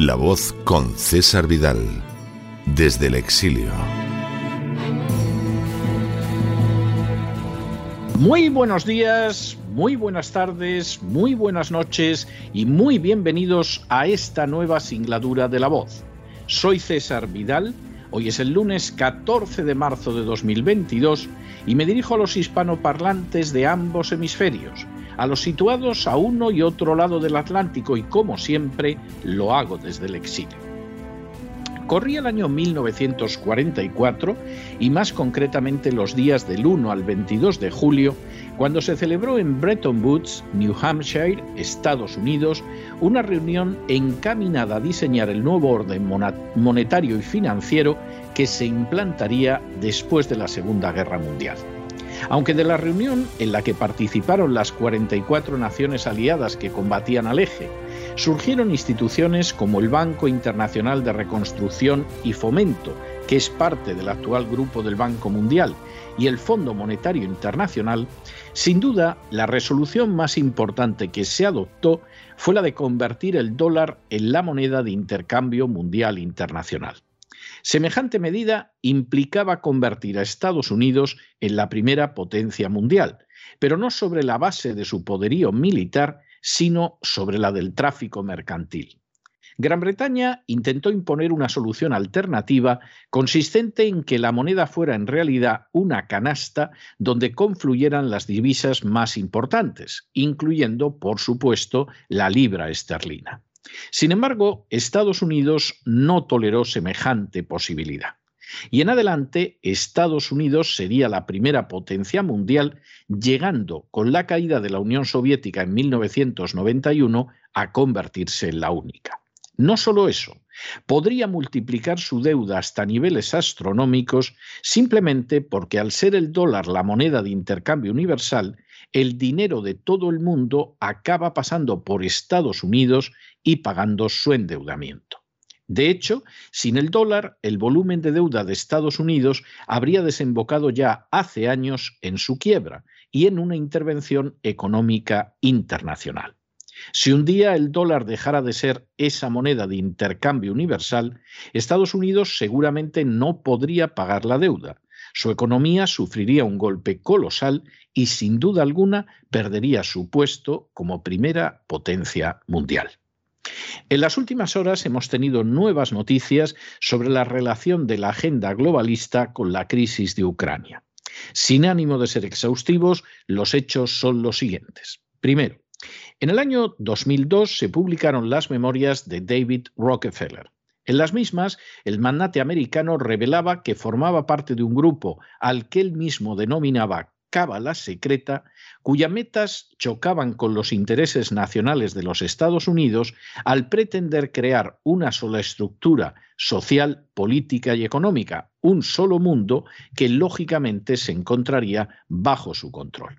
La voz con César Vidal, desde el exilio. Muy buenos días, muy buenas tardes, muy buenas noches y muy bienvenidos a esta nueva singladura de La voz. Soy César Vidal, hoy es el lunes 14 de marzo de 2022 y me dirijo a los hispanoparlantes de ambos hemisferios a los situados a uno y otro lado del Atlántico y como siempre lo hago desde el exilio. Corría el año 1944 y más concretamente los días del 1 al 22 de julio, cuando se celebró en Bretton Woods, New Hampshire, Estados Unidos, una reunión encaminada a diseñar el nuevo orden monetario y financiero que se implantaría después de la Segunda Guerra Mundial. Aunque de la reunión en la que participaron las 44 naciones aliadas que combatían al eje, surgieron instituciones como el Banco Internacional de Reconstrucción y Fomento, que es parte del actual grupo del Banco Mundial, y el Fondo Monetario Internacional, sin duda la resolución más importante que se adoptó fue la de convertir el dólar en la moneda de intercambio mundial internacional. Semejante medida implicaba convertir a Estados Unidos en la primera potencia mundial, pero no sobre la base de su poderío militar, sino sobre la del tráfico mercantil. Gran Bretaña intentó imponer una solución alternativa consistente en que la moneda fuera en realidad una canasta donde confluyeran las divisas más importantes, incluyendo, por supuesto, la libra esterlina. Sin embargo, Estados Unidos no toleró semejante posibilidad. Y en adelante, Estados Unidos sería la primera potencia mundial, llegando con la caída de la Unión Soviética en 1991 a convertirse en la única. No solo eso, podría multiplicar su deuda hasta niveles astronómicos simplemente porque al ser el dólar la moneda de intercambio universal, el dinero de todo el mundo acaba pasando por Estados Unidos y pagando su endeudamiento. De hecho, sin el dólar, el volumen de deuda de Estados Unidos habría desembocado ya hace años en su quiebra y en una intervención económica internacional. Si un día el dólar dejara de ser esa moneda de intercambio universal, Estados Unidos seguramente no podría pagar la deuda. Su economía sufriría un golpe colosal y sin duda alguna perdería su puesto como primera potencia mundial. En las últimas horas hemos tenido nuevas noticias sobre la relación de la agenda globalista con la crisis de Ucrania. Sin ánimo de ser exhaustivos, los hechos son los siguientes. Primero, en el año 2002 se publicaron las memorias de David Rockefeller. En las mismas, el magnate americano revelaba que formaba parte de un grupo al que él mismo denominaba cábala secreta, cuyas metas chocaban con los intereses nacionales de los Estados Unidos al pretender crear una sola estructura social, política y económica, un solo mundo que lógicamente se encontraría bajo su control.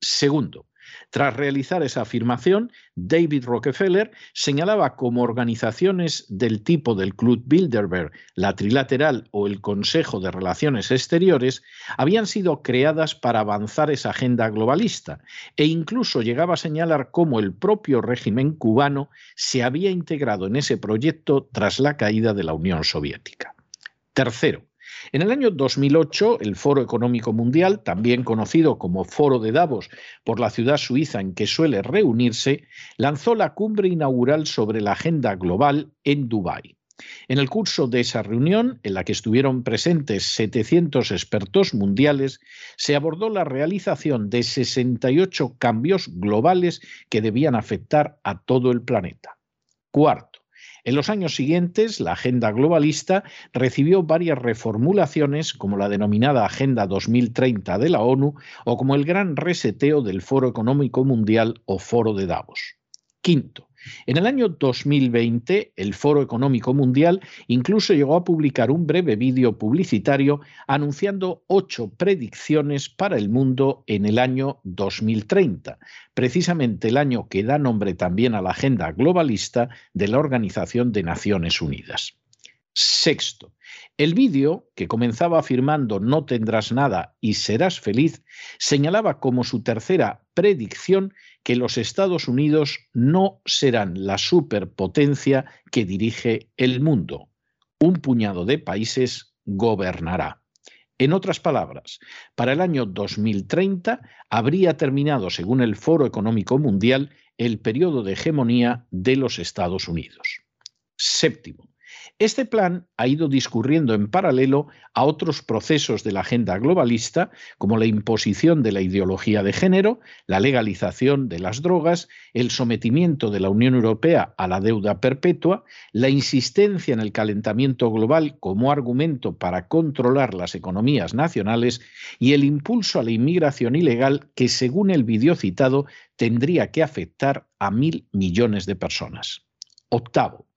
Segundo, tras realizar esa afirmación, David Rockefeller señalaba como organizaciones del tipo del Club Bilderberg, la Trilateral o el Consejo de Relaciones Exteriores habían sido creadas para avanzar esa agenda globalista e incluso llegaba a señalar cómo el propio régimen cubano se había integrado en ese proyecto tras la caída de la Unión Soviética. Tercero, en el año 2008, el Foro Económico Mundial, también conocido como Foro de Davos por la ciudad suiza en que suele reunirse, lanzó la cumbre inaugural sobre la agenda global en Dubái. En el curso de esa reunión, en la que estuvieron presentes 700 expertos mundiales, se abordó la realización de 68 cambios globales que debían afectar a todo el planeta. Cuarto, En los años siguientes, la agenda globalista recibió varias reformulaciones, como la denominada Agenda 2030 de la ONU o como el gran reseteo del Foro Económico Mundial o Foro de Davos. Quinto, en el año 2020, el Foro Económico Mundial incluso llegó a publicar un breve vídeo publicitario anunciando ocho predicciones para el mundo en el año 2030, precisamente el año que da nombre también a la agenda globalista de la Organización de Naciones Unidas. Sexto, el vídeo, que comenzaba afirmando no tendrás nada y serás feliz, señalaba como su tercera predicción que los Estados Unidos no serán la superpotencia que dirige el mundo. Un puñado de países gobernará. En otras palabras, para el año 2030 habría terminado, según el Foro Económico Mundial, el periodo de hegemonía de los Estados Unidos. Séptimo, este plan ha ido discurriendo en paralelo a otros procesos de la agenda globalista, como la imposición de la ideología de género, la legalización de las drogas, el sometimiento de la Unión Europea a la deuda perpetua, la insistencia en el calentamiento global como argumento para controlar las economías nacionales y el impulso a la inmigración ilegal que, según el vídeo citado, tendría que afectar a mil millones de personas. Octavo,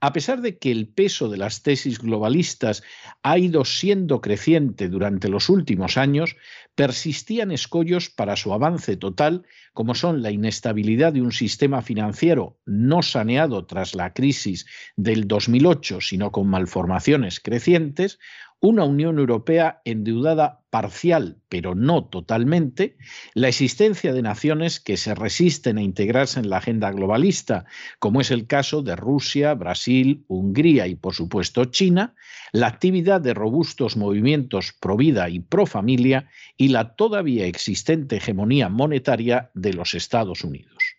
a pesar de que el peso de las tesis globalistas ha ido siendo creciente durante los últimos años, persistían escollos para su avance total, como son la inestabilidad de un sistema financiero no saneado tras la crisis del 2008, sino con malformaciones crecientes, una Unión Europea endeudada parcial, pero no totalmente, la existencia de naciones que se resisten a integrarse en la agenda globalista, como es el caso de Rusia, Brasil, Hungría y por supuesto China, la actividad de robustos movimientos pro vida y pro familia y la todavía existente hegemonía monetaria de los Estados Unidos.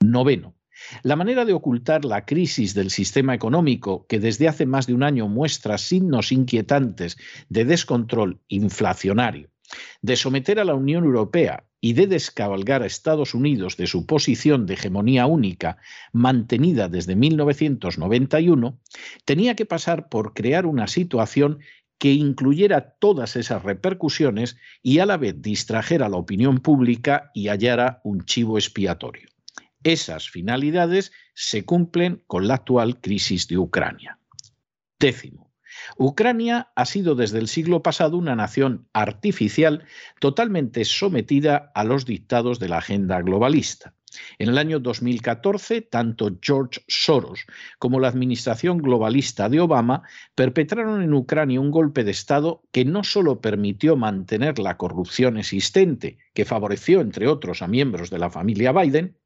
Noveno, la manera de ocultar la crisis del sistema económico, que desde hace más de un año muestra signos inquietantes de descontrol inflacionario, de someter a la Unión Europea y de descabalgar a Estados Unidos de su posición de hegemonía única mantenida desde 1991, tenía que pasar por crear una situación que incluyera todas esas repercusiones y a la vez distrajera a la opinión pública y hallara un chivo expiatorio. Esas finalidades se cumplen con la actual crisis de Ucrania. Décimo. Ucrania ha sido desde el siglo pasado una nación artificial totalmente sometida a los dictados de la agenda globalista. En el año 2014, tanto George Soros como la administración globalista de Obama perpetraron en Ucrania un golpe de Estado que no solo permitió mantener la corrupción existente, que favoreció, entre otros, a miembros de la familia Biden,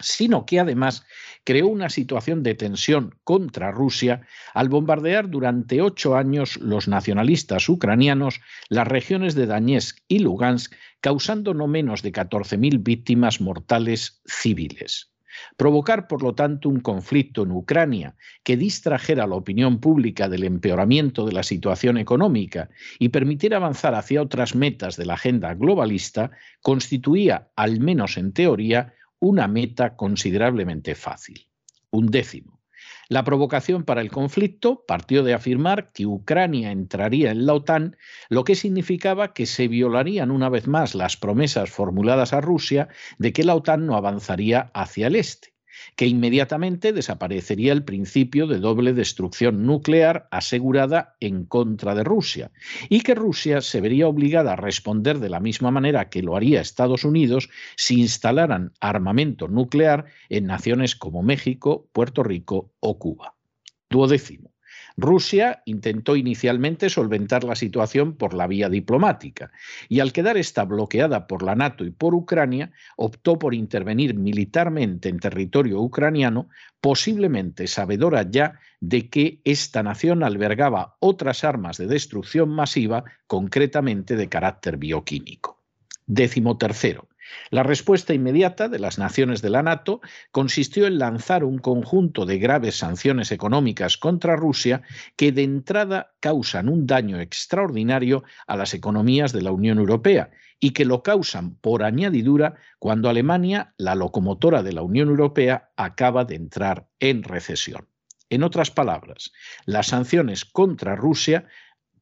sino que además creó una situación de tensión contra Rusia al bombardear durante ocho años los nacionalistas ucranianos las regiones de Donetsk y Lugansk, causando no menos de 14.000 víctimas mortales civiles. Provocar, por lo tanto, un conflicto en Ucrania que distrajera la opinión pública del empeoramiento de la situación económica y permitiera avanzar hacia otras metas de la agenda globalista, constituía, al menos en teoría, una meta considerablemente fácil. Un décimo. La provocación para el conflicto partió de afirmar que Ucrania entraría en la OTAN, lo que significaba que se violarían una vez más las promesas formuladas a Rusia de que la OTAN no avanzaría hacia el este que inmediatamente desaparecería el principio de doble destrucción nuclear asegurada en contra de Rusia y que Rusia se vería obligada a responder de la misma manera que lo haría Estados Unidos si instalaran armamento nuclear en naciones como México, Puerto Rico o Cuba. Duodécimo. Rusia intentó inicialmente solventar la situación por la vía diplomática y al quedar esta bloqueada por la NATO y por Ucrania, optó por intervenir militarmente en territorio ucraniano, posiblemente sabedora ya de que esta nación albergaba otras armas de destrucción masiva, concretamente de carácter bioquímico. Décimo tercero. La respuesta inmediata de las naciones de la NATO consistió en lanzar un conjunto de graves sanciones económicas contra Rusia que de entrada causan un daño extraordinario a las economías de la Unión Europea y que lo causan por añadidura cuando Alemania, la locomotora de la Unión Europea, acaba de entrar en recesión. En otras palabras, las sanciones contra Rusia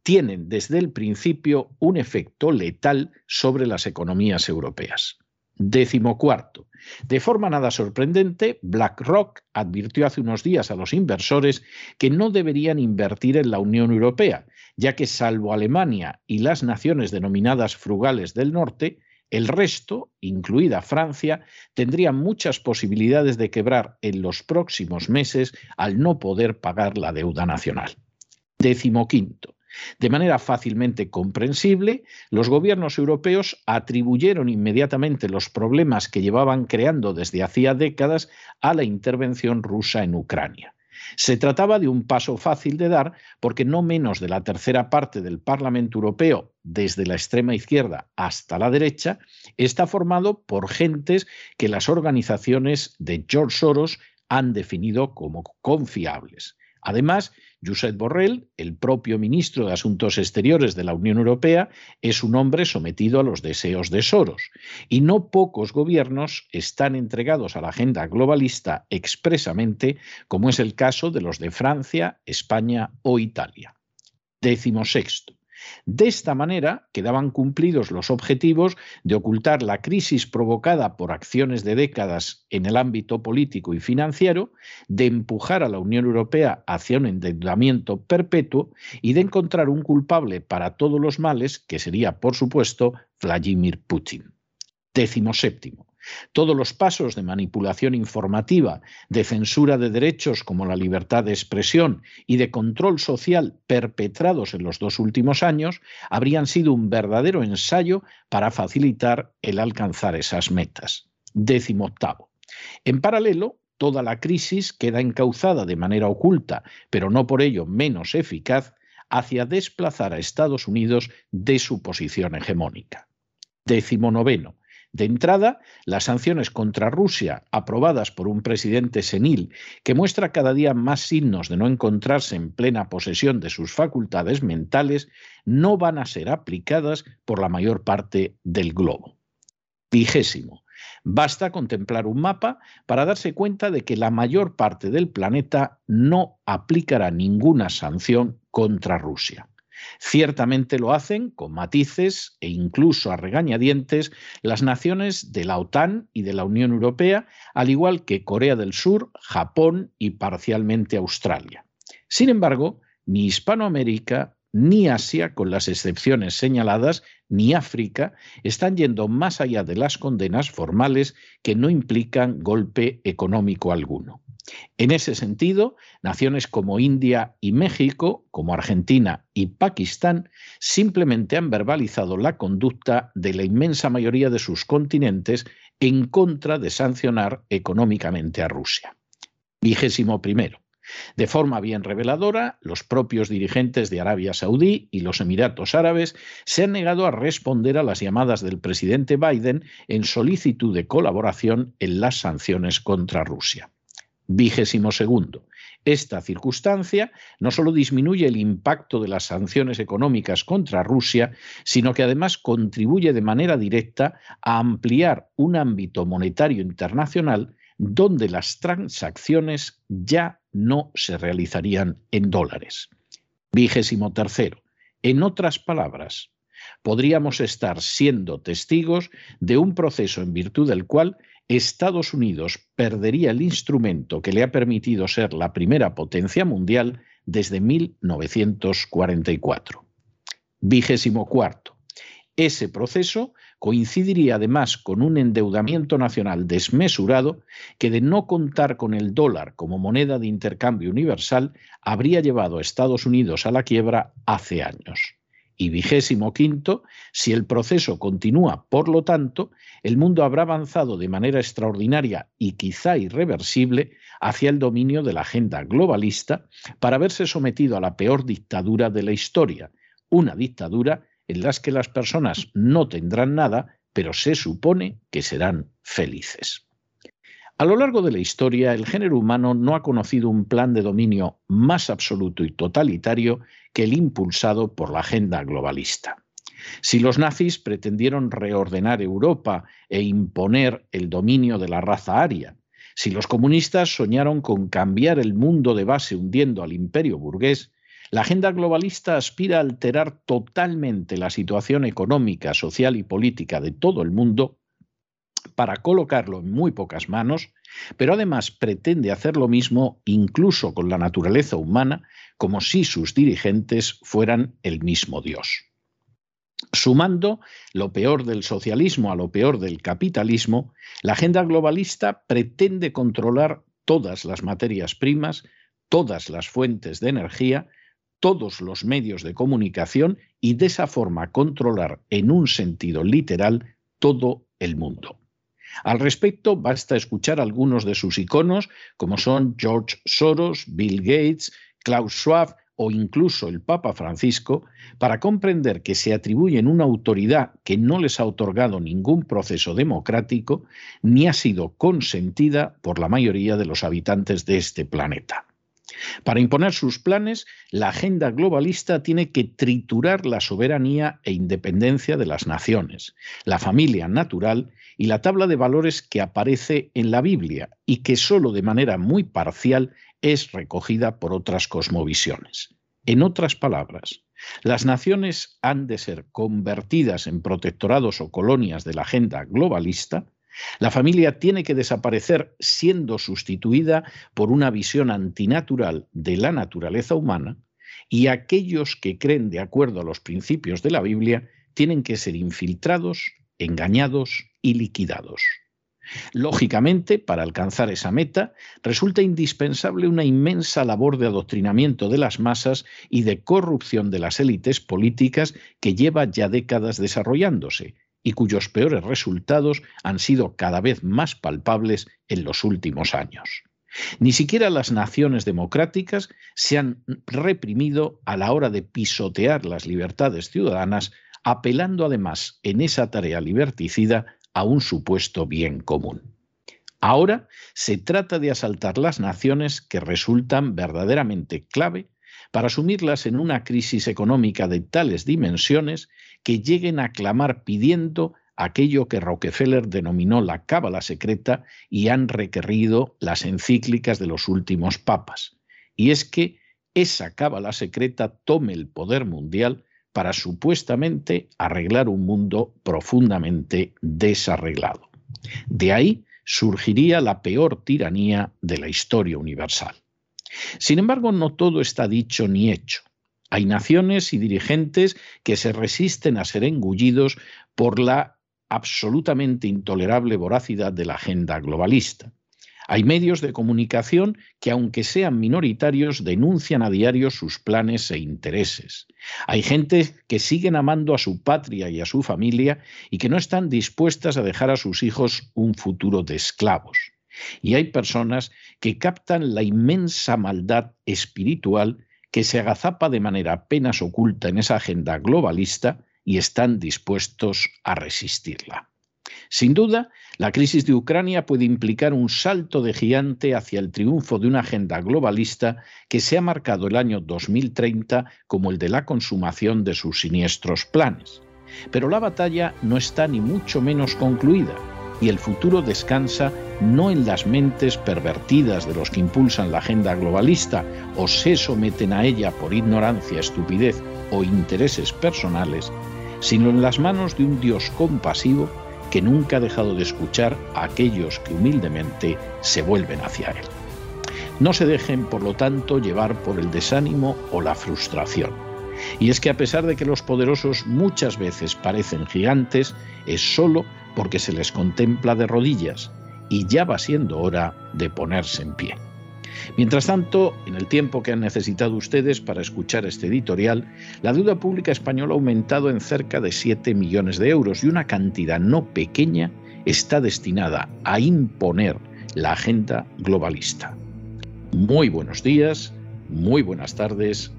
tienen desde el principio un efecto letal sobre las economías europeas. Décimo cuarto. De forma nada sorprendente, BlackRock advirtió hace unos días a los inversores que no deberían invertir en la Unión Europea, ya que salvo Alemania y las naciones denominadas frugales del norte, el resto, incluida Francia, tendría muchas posibilidades de quebrar en los próximos meses al no poder pagar la deuda nacional. Décimo quinto. De manera fácilmente comprensible, los gobiernos europeos atribuyeron inmediatamente los problemas que llevaban creando desde hacía décadas a la intervención rusa en Ucrania. Se trataba de un paso fácil de dar porque no menos de la tercera parte del Parlamento Europeo, desde la extrema izquierda hasta la derecha, está formado por gentes que las organizaciones de George Soros han definido como confiables. Además, Josep Borrell, el propio ministro de Asuntos Exteriores de la Unión Europea, es un hombre sometido a los deseos de Soros. Y no pocos gobiernos están entregados a la agenda globalista expresamente, como es el caso de los de Francia, España o Italia. Décimo sexto. De esta manera quedaban cumplidos los objetivos de ocultar la crisis provocada por acciones de décadas en el ámbito político y financiero, de empujar a la Unión Europea hacia un endeudamiento perpetuo y de encontrar un culpable para todos los males, que sería, por supuesto, Vladimir Putin. Décimo séptimo. Todos los pasos de manipulación informativa, de censura de derechos como la libertad de expresión y de control social perpetrados en los dos últimos años habrían sido un verdadero ensayo para facilitar el alcanzar esas metas. Décimo octavo. En paralelo, toda la crisis queda encauzada de manera oculta, pero no por ello menos eficaz, hacia desplazar a Estados Unidos de su posición hegemónica. Décimo noveno. De entrada, las sanciones contra Rusia, aprobadas por un presidente senil que muestra cada día más signos de no encontrarse en plena posesión de sus facultades mentales, no van a ser aplicadas por la mayor parte del globo. Vigésimo. Basta contemplar un mapa para darse cuenta de que la mayor parte del planeta no aplicará ninguna sanción contra Rusia. Ciertamente lo hacen con matices e incluso a regañadientes las naciones de la OTAN y de la Unión Europea, al igual que Corea del Sur, Japón y parcialmente Australia. Sin embargo, ni Hispanoamérica ni Asia, con las excepciones señaladas, ni África, están yendo más allá de las condenas formales que no implican golpe económico alguno. En ese sentido, naciones como India y México, como Argentina y Pakistán, simplemente han verbalizado la conducta de la inmensa mayoría de sus continentes en contra de sancionar económicamente a Rusia. Vigésimo primero. De forma bien reveladora, los propios dirigentes de Arabia Saudí y los Emiratos Árabes se han negado a responder a las llamadas del presidente Biden en solicitud de colaboración en las sanciones contra Rusia. Vigésimo segundo. Esta circunstancia no solo disminuye el impacto de las sanciones económicas contra Rusia, sino que además contribuye de manera directa a ampliar un ámbito monetario internacional donde las transacciones ya no se realizarían en dólares. Vigésimo tercero. En otras palabras, podríamos estar siendo testigos de un proceso en virtud del cual Estados Unidos perdería el instrumento que le ha permitido ser la primera potencia mundial desde 1944. Vigésimo cuarto. Ese proceso coincidiría además con un endeudamiento nacional desmesurado que de no contar con el dólar como moneda de intercambio universal habría llevado a Estados Unidos a la quiebra hace años. Y vigésimo quinto, si el proceso continúa, por lo tanto, el mundo habrá avanzado de manera extraordinaria y quizá irreversible hacia el dominio de la agenda globalista para verse sometido a la peor dictadura de la historia, una dictadura en la que las personas no tendrán nada, pero se supone que serán felices. A lo largo de la historia, el género humano no ha conocido un plan de dominio más absoluto y totalitario que el impulsado por la agenda globalista. Si los nazis pretendieron reordenar Europa e imponer el dominio de la raza aria, Si los comunistas soñaron con cambiar el mundo de base hundiendo al imperio burgués, la agenda globalista aspira a alterar totalmente la situación económica, social y política de todo el mundo para colocarlo en muy pocas manos, pero además pretende hacer lo mismo incluso con la naturaleza humana, como si sus dirigentes fueran el mismo Dios. Sumando lo peor del socialismo a lo peor del capitalismo, la agenda globalista pretende controlar todas las materias primas, todas las fuentes de energía, todos los medios de comunicación y de esa forma controlar en un sentido literal todo el mundo. Al respecto, basta escuchar algunos de sus iconos, como son George Soros, Bill Gates, Klaus Schwab o incluso el Papa Francisco, para comprender que se atribuyen una autoridad que no les ha otorgado ningún proceso democrático ni ha sido consentida por la mayoría de los habitantes de este planeta. Para imponer sus planes, la agenda globalista tiene que triturar la soberanía e independencia de las naciones, la familia natural y la tabla de valores que aparece en la Biblia y que sólo de manera muy parcial es recogida por otras cosmovisiones. En otras palabras, las naciones han de ser convertidas en protectorados o colonias de la agenda globalista, la familia tiene que desaparecer siendo sustituida por una visión antinatural de la naturaleza humana y aquellos que creen de acuerdo a los principios de la Biblia tienen que ser infiltrados, engañados y liquidados. Lógicamente, para alcanzar esa meta, resulta indispensable una inmensa labor de adoctrinamiento de las masas y de corrupción de las élites políticas que lleva ya décadas desarrollándose y cuyos peores resultados han sido cada vez más palpables en los últimos años. Ni siquiera las naciones democráticas se han reprimido a la hora de pisotear las libertades ciudadanas, apelando además en esa tarea liberticida a un supuesto bien común. Ahora se trata de asaltar las naciones que resultan verdaderamente clave para asumirlas en una crisis económica de tales dimensiones que lleguen a clamar pidiendo aquello que Rockefeller denominó la cábala secreta y han requerido las encíclicas de los últimos papas. Y es que esa cábala secreta tome el poder mundial para supuestamente arreglar un mundo profundamente desarreglado. De ahí surgiría la peor tiranía de la historia universal. Sin embargo, no todo está dicho ni hecho. Hay naciones y dirigentes que se resisten a ser engullidos por la absolutamente intolerable voracidad de la agenda globalista. Hay medios de comunicación que, aunque sean minoritarios, denuncian a diario sus planes e intereses. Hay gente que siguen amando a su patria y a su familia y que no están dispuestas a dejar a sus hijos un futuro de esclavos. Y hay personas que captan la inmensa maldad espiritual que se agazapa de manera apenas oculta en esa agenda globalista y están dispuestos a resistirla. Sin duda, la crisis de Ucrania puede implicar un salto de gigante hacia el triunfo de una agenda globalista que se ha marcado el año 2030 como el de la consumación de sus siniestros planes. Pero la batalla no está ni mucho menos concluida y el futuro descansa no en las mentes pervertidas de los que impulsan la agenda globalista o se someten a ella por ignorancia, estupidez o intereses personales, sino en las manos de un Dios compasivo que nunca ha dejado de escuchar a aquellos que humildemente se vuelven hacia Él. No se dejen, por lo tanto, llevar por el desánimo o la frustración. Y es que a pesar de que los poderosos muchas veces parecen gigantes, es solo porque se les contempla de rodillas y ya va siendo hora de ponerse en pie. Mientras tanto, en el tiempo que han necesitado ustedes para escuchar este editorial, la deuda pública española ha aumentado en cerca de 7 millones de euros y una cantidad no pequeña está destinada a imponer la agenda globalista. Muy buenos días, muy buenas tardes,